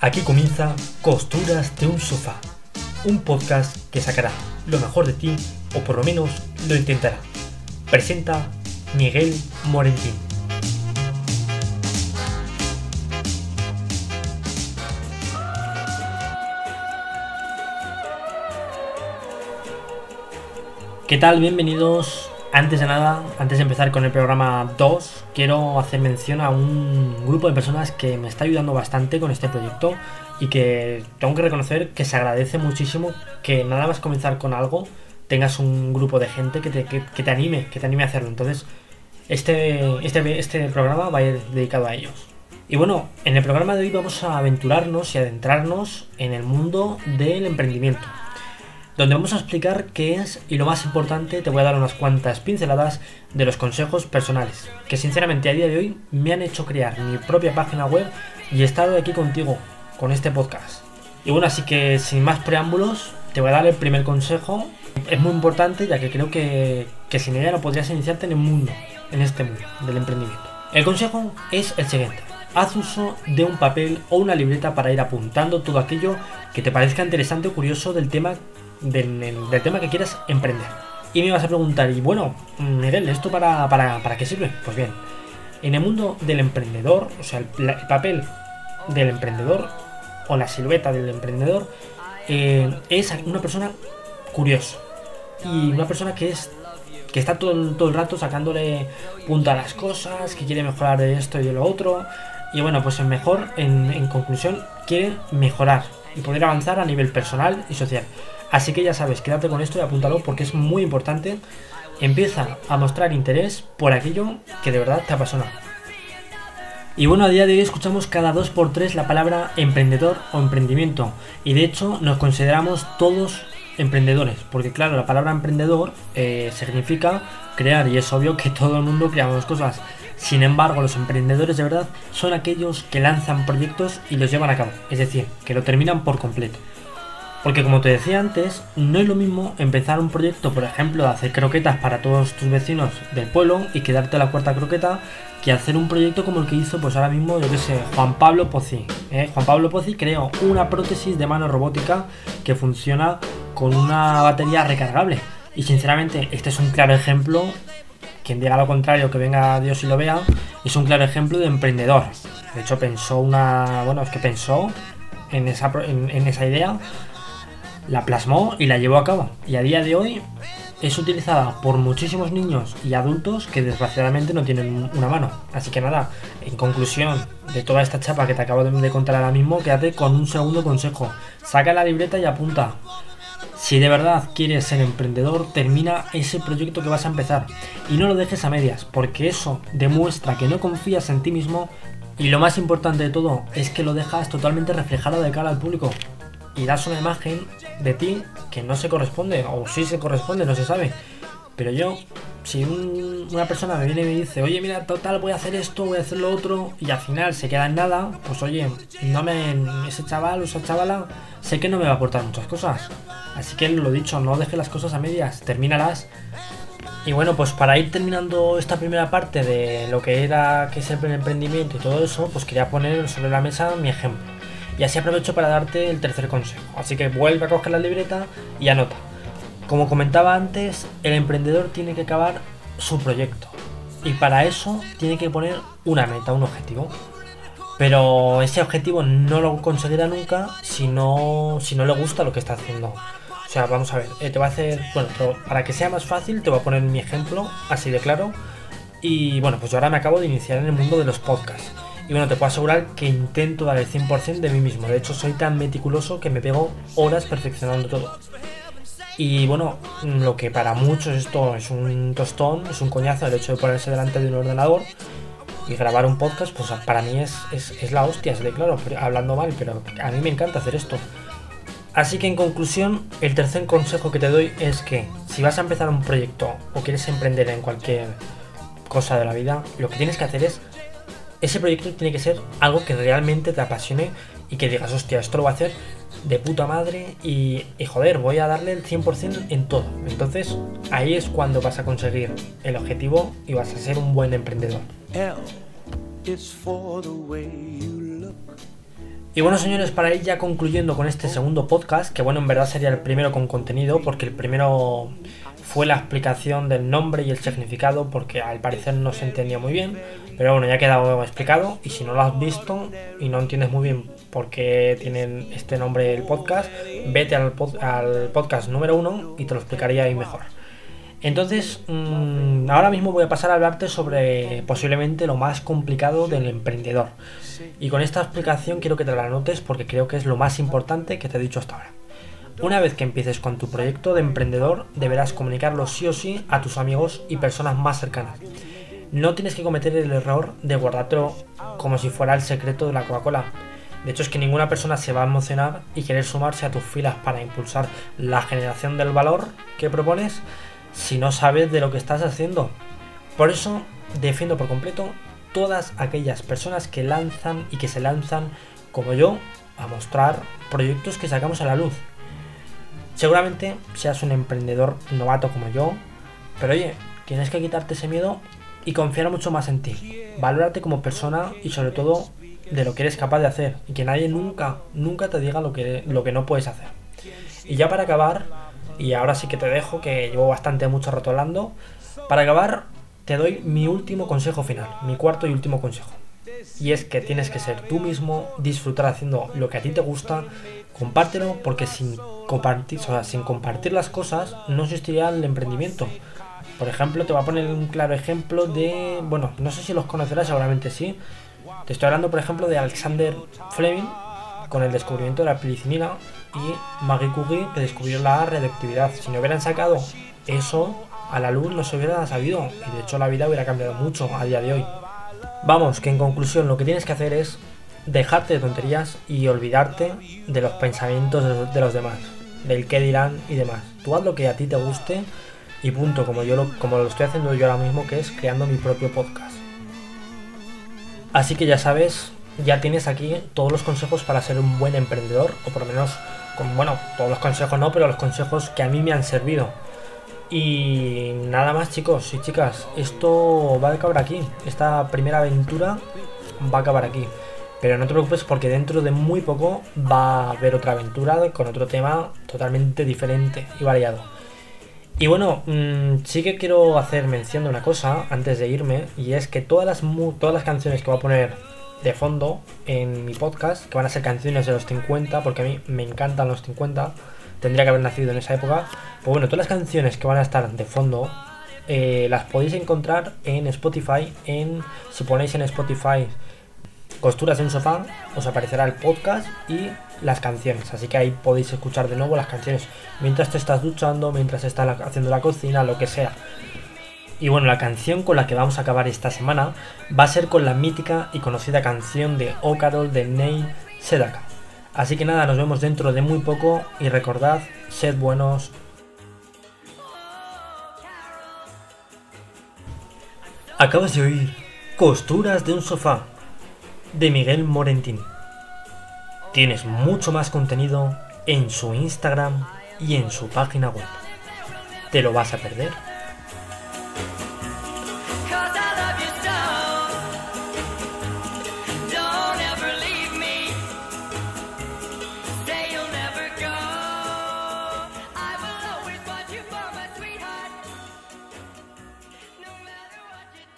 Aquí comienza Costuras de un sofá, un podcast que sacará lo mejor de ti o por lo menos lo intentará. Presenta Miguel Morentín. ¿Qué tal? Bienvenidos. Antes de nada, antes de empezar con el programa 2, quiero hacer mención a un grupo de personas que me está ayudando bastante con este proyecto y que tengo que reconocer que se agradece muchísimo que nada más comenzar con algo tengas un grupo de gente que te, que, te anime, que te anime a hacerlo. Entonces, este, este, este programa va a ir dedicado a ellos. Y bueno, en el programa de hoy vamos a aventurarnos y adentrarnos en el mundo del emprendimiento donde vamos a explicar qué es y lo más importante te voy a dar unas cuantas pinceladas de los consejos personales, que sinceramente a día de hoy me han hecho crear mi propia página web y he estado aquí contigo con este podcast. Y bueno, así que sin más preámbulos, te voy a dar el primer consejo. Es muy importante ya que creo que, que sin ella no podrías iniciarte en el mundo, en este mundo del emprendimiento. El consejo es el siguiente. Haz uso de un papel o una libreta para ir apuntando todo aquello que te parezca interesante o curioso del tema del, tema que quieras emprender. Y me vas a preguntar, y bueno, Miguel, ¿esto para, para, para qué sirve? Pues bien, en el mundo del emprendedor, o sea, el, papel del emprendedor o la silueta del emprendedor eh, es una persona curiosa y una persona que es que está todo, todo el rato sacándole punta a las cosas, que quiere mejorar de esto y de lo otro. Y bueno, pues el mejor, en, en conclusión, quiere mejorar y poder avanzar a nivel personal y social. Así que ya sabes, quédate con esto y apúntalo porque es muy importante. Empieza a mostrar interés por aquello que de verdad te apasiona. Y bueno, a día de hoy escuchamos cada dos por tres la palabra emprendedor o emprendimiento. Y de hecho nos consideramos todos emprendedores. Porque claro, la palabra emprendedor eh, significa crear y es obvio que todo el mundo creamos cosas. Sin embargo, los emprendedores de verdad son aquellos que lanzan proyectos y los llevan a cabo. Es decir, que lo terminan por completo. Porque como te decía antes, no es lo mismo empezar un proyecto, por ejemplo, de hacer croquetas para todos tus vecinos del pueblo y quedarte la cuarta croqueta, que hacer un proyecto como el que hizo, pues ahora mismo, yo que sé, Juan Pablo Pozzi. ¿eh? Juan Pablo Pozzi creó una prótesis de mano robótica que funciona con una batería recargable. Y sinceramente, este es un claro ejemplo. Quien diga lo contrario, que venga Dios y lo vea, es un claro ejemplo de emprendedor. De hecho, pensó una. Bueno, es que pensó en esa, en esa idea la plasmó y la llevó a cabo. Y a día de hoy es utilizada por muchísimos niños y adultos que desgraciadamente no tienen una mano. Así que nada, en conclusión de toda esta chapa que te acabo de contar ahora mismo, quédate con un segundo consejo. Saca la libreta y apunta. Si de verdad quieres ser emprendedor, termina ese proyecto que vas a empezar y no lo dejes a medias, porque eso demuestra que no confías en ti mismo y lo más importante de todo es que lo dejas totalmente reflejado de cara al público y das una imagen de ti que no se corresponde, o sí se corresponde, no se sabe. Pero yo, si una persona me viene y me dice, oye, mira, total, voy a hacer esto, voy a hacer lo otro, y al final se queda en nada, pues oye, no me, ese chaval o esa chavala, sé que no me va a aportar muchas cosas. Así que lo dicho, no dejes las cosas a medias, termínalas. Y bueno, pues para ir terminando esta primera parte de lo que era que es el emprendimiento y todo eso, pues quería poner sobre la mesa mi ejemplo. Y así aprovecho para darte el tercer consejo. Así que vuelve a coger la libreta y anota. Como comentaba antes, el emprendedor tiene que acabar su proyecto. Y para eso tiene que poner una meta, un objetivo. Pero ese objetivo no lo conseguirá nunca si no, si no le gusta lo que está haciendo. O sea, vamos a ver, eh, te voy a hacer, bueno, para que sea más fácil, te voy a poner mi ejemplo, así de claro. Y bueno, pues yo ahora me acabo de iniciar en el mundo de los podcasts. Y bueno, te puedo asegurar que intento dar el 100% de mí mismo. De hecho, soy tan meticuloso que me pego horas perfeccionando todo. Y bueno, lo que para muchos esto es un tostón, es un coñazo el hecho de ponerse delante de un ordenador y grabar un podcast, pues para mí es, es, la hostia, de claro, hablando mal, pero a mí me encanta hacer esto. Así que en conclusión, el tercer consejo que te doy es que si vas a empezar un proyecto o quieres emprender en cualquier cosa de la vida, lo que tienes que hacer es ese proyecto tiene que ser algo que realmente te apasione y que digas, hostia, esto lo voy a hacer de puta madre y, joder, voy a darle el 100% en todo. Entonces, ahí es cuando vas a conseguir el objetivo y vas a ser un buen emprendedor. Y bueno, señores, para ir ya concluyendo con este segundo podcast, que bueno, en verdad sería el primero con contenido, porque el primero fue la explicación del nombre y el significado, porque al parecer no se entendía muy bien, pero bueno, ya ha quedado explicado, y si no lo has visto y no entiendes muy bien por qué tienen este nombre el podcast, vete al, al podcast número uno y te lo explicaría ahí mejor. Entonces, mmm, ahora mismo voy a pasar a hablarte sobre posiblemente lo más complicado del emprendedor. Y con esta explicación quiero que te la notes porque creo que es lo más importante que te he dicho hasta ahora. Una vez que empieces con tu proyecto de emprendedor, deberás comunicarlo sí o sí a tus amigos y personas más cercanas. No tienes que cometer el error de guardártelo como si fuera el secreto de la Coca-Cola. De hecho, es que ninguna persona se va a emocionar y querer sumarse a tus filas para impulsar la generación del valor que propones si no sabes de lo que estás haciendo. Por eso defiendo por completo todas aquellas personas que lanzan y que se lanzan como yo a mostrar proyectos que sacamos a la luz. Seguramente seas un emprendedor novato como yo, pero oye, tienes que quitarte ese miedo y confiar mucho más en ti. Valórate como persona y sobre todo de lo que eres capaz de hacer y que nadie nunca, nunca te diga lo que, lo que no puedes hacer. Y ya para acabar, y ahora sí que te dejo, que llevo bastante mucho rato hablando. Para acabar, te doy mi último consejo final, mi cuarto y último consejo. Y es que tienes que ser tú mismo, disfrutar haciendo lo que a ti te gusta, compártelo, porque sin compartir, o sin compartir las cosas no existiría el emprendimiento. Por ejemplo, te voy a poner un claro ejemplo de, bueno, no sé si los conocerás, seguramente sí. Te estoy hablando, por ejemplo, de Alexander Fleming con el descubrimiento de la pelicinina y Marie Curie que descubrió la radioactividad. Si no hubieran sacado eso a la luz no se hubiera sabido y de hecho la vida hubiera cambiado mucho a día de hoy. Vamos, que en conclusión lo que tienes que hacer es dejarte de tonterías y olvidarte de los pensamientos de los demás, del qué dirán y demás. Tú haz lo que a ti te guste y punto, como yo lo, como lo estoy haciendo yo ahora mismo, que es creando mi propio podcast. Así que ya sabes, ya tienes aquí todos los consejos para ser un buen emprendedor, o por lo menos, con, bueno, todos los consejos no, pero los consejos que a mí me han servido. Y nada más chicos y chicas, esto va a acabar aquí. Esta primera aventura va a acabar aquí. Pero no te preocupes porque dentro de muy poco va a haber otra aventura con otro tema totalmente diferente y variado. Y bueno, mmm, sí que quiero hacer mención de una cosa antes de irme y es que todas las, todas las canciones que voy a poner de fondo en mi podcast, que van a ser canciones de los 50, porque a mí me encantan los 50, tendría que haber nacido en esa época. Pues bueno, todas las canciones que van a estar de fondo eh, las podéis encontrar en Spotify. En, si ponéis en Spotify costuras en un sofá, os aparecerá el podcast y las canciones. Así que ahí podéis escuchar de nuevo las canciones mientras te estás duchando, mientras estás haciendo la cocina, lo que sea. Y bueno, la canción con la que vamos a acabar esta semana va a ser con la mítica y conocida canción de O Carol de Neil Sedaka. Así que nada, nos vemos dentro de muy poco y recordad, sed buenos. Acabas de oír Costuras de un sofá de Miguel Morentín. Tienes mucho más contenido en su Instagram y en su página web. ¿Te lo vas a perder?